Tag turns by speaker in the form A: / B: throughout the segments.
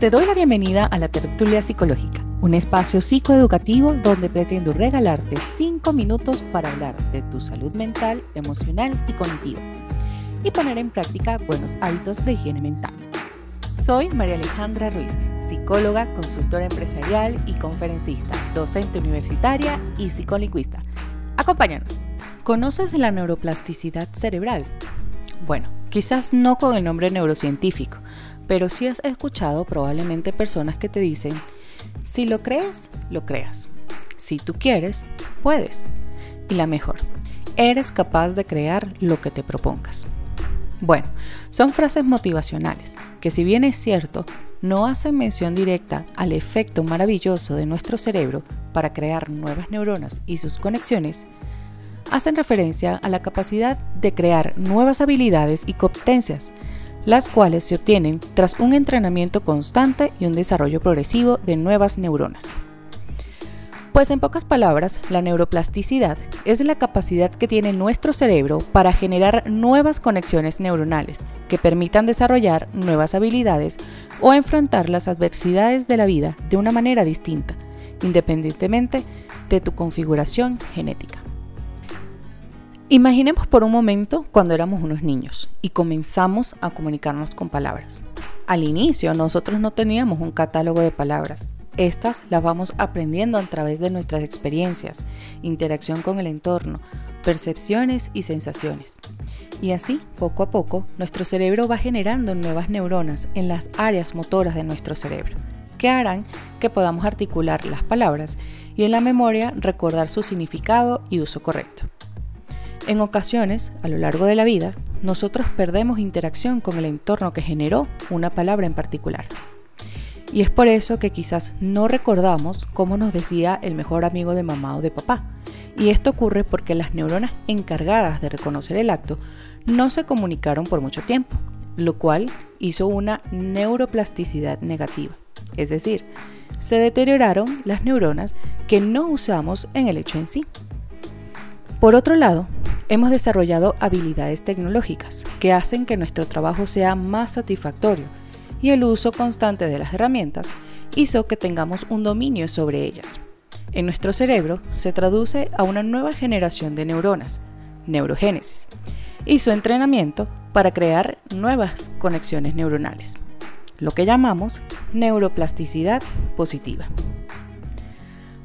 A: Te doy la bienvenida a la Tertulia Psicológica, un espacio psicoeducativo donde pretendo regalarte 5 minutos para hablar de tu salud mental, emocional y cognitiva y poner en práctica buenos hábitos de higiene mental. Soy María Alejandra Ruiz, psicóloga, consultora empresarial y conferencista, docente universitaria y psicolingüista. Acompáñanos. ¿Conoces la neuroplasticidad cerebral? Bueno, quizás no con el nombre neurocientífico, pero sí has escuchado probablemente personas que te dicen, si lo crees, lo creas. Si tú quieres, puedes. Y la mejor, eres capaz de crear lo que te propongas. Bueno, son frases motivacionales que si bien es cierto, no hacen mención directa al efecto maravilloso de nuestro cerebro para crear nuevas neuronas y sus conexiones, hacen referencia a la capacidad de crear nuevas habilidades y competencias las cuales se obtienen tras un entrenamiento constante y un desarrollo progresivo de nuevas neuronas. Pues en pocas palabras, la neuroplasticidad es la capacidad que tiene nuestro cerebro para generar nuevas conexiones neuronales que permitan desarrollar nuevas habilidades o enfrentar las adversidades de la vida de una manera distinta, independientemente de tu configuración genética. Imaginemos por un momento cuando éramos unos niños y comenzamos a comunicarnos con palabras. Al inicio nosotros no teníamos un catálogo de palabras. Estas las vamos aprendiendo a través de nuestras experiencias, interacción con el entorno, percepciones y sensaciones. Y así, poco a poco, nuestro cerebro va generando nuevas neuronas en las áreas motoras de nuestro cerebro, que harán que podamos articular las palabras y en la memoria recordar su significado y uso correcto. En ocasiones, a lo largo de la vida, nosotros perdemos interacción con el entorno que generó una palabra en particular. Y es por eso que quizás no recordamos cómo nos decía el mejor amigo de mamá o de papá. Y esto ocurre porque las neuronas encargadas de reconocer el acto no se comunicaron por mucho tiempo, lo cual hizo una neuroplasticidad negativa. Es decir, se deterioraron las neuronas que no usamos en el hecho en sí. Por otro lado, hemos desarrollado habilidades tecnológicas que hacen que nuestro trabajo sea más satisfactorio y el uso constante de las herramientas hizo que tengamos un dominio sobre ellas. En nuestro cerebro se traduce a una nueva generación de neuronas, neurogénesis, y su entrenamiento para crear nuevas conexiones neuronales, lo que llamamos neuroplasticidad positiva.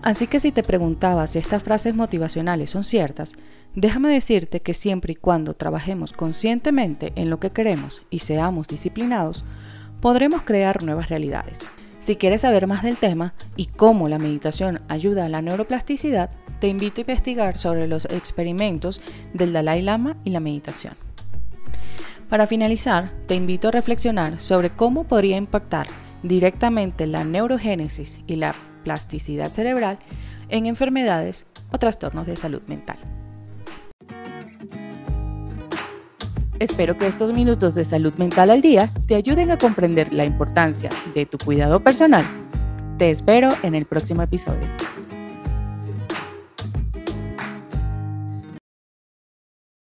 A: Así que si te preguntabas si estas frases motivacionales son ciertas, déjame decirte que siempre y cuando trabajemos conscientemente en lo que queremos y seamos disciplinados, podremos crear nuevas realidades. Si quieres saber más del tema y cómo la meditación ayuda a la neuroplasticidad, te invito a investigar sobre los experimentos del Dalai Lama y la meditación. Para finalizar, te invito a reflexionar sobre cómo podría impactar directamente la neurogénesis y la plasticidad cerebral en enfermedades o trastornos de salud mental. Espero que estos minutos de salud mental al día te ayuden a comprender la importancia de tu cuidado personal. Te espero en el próximo episodio.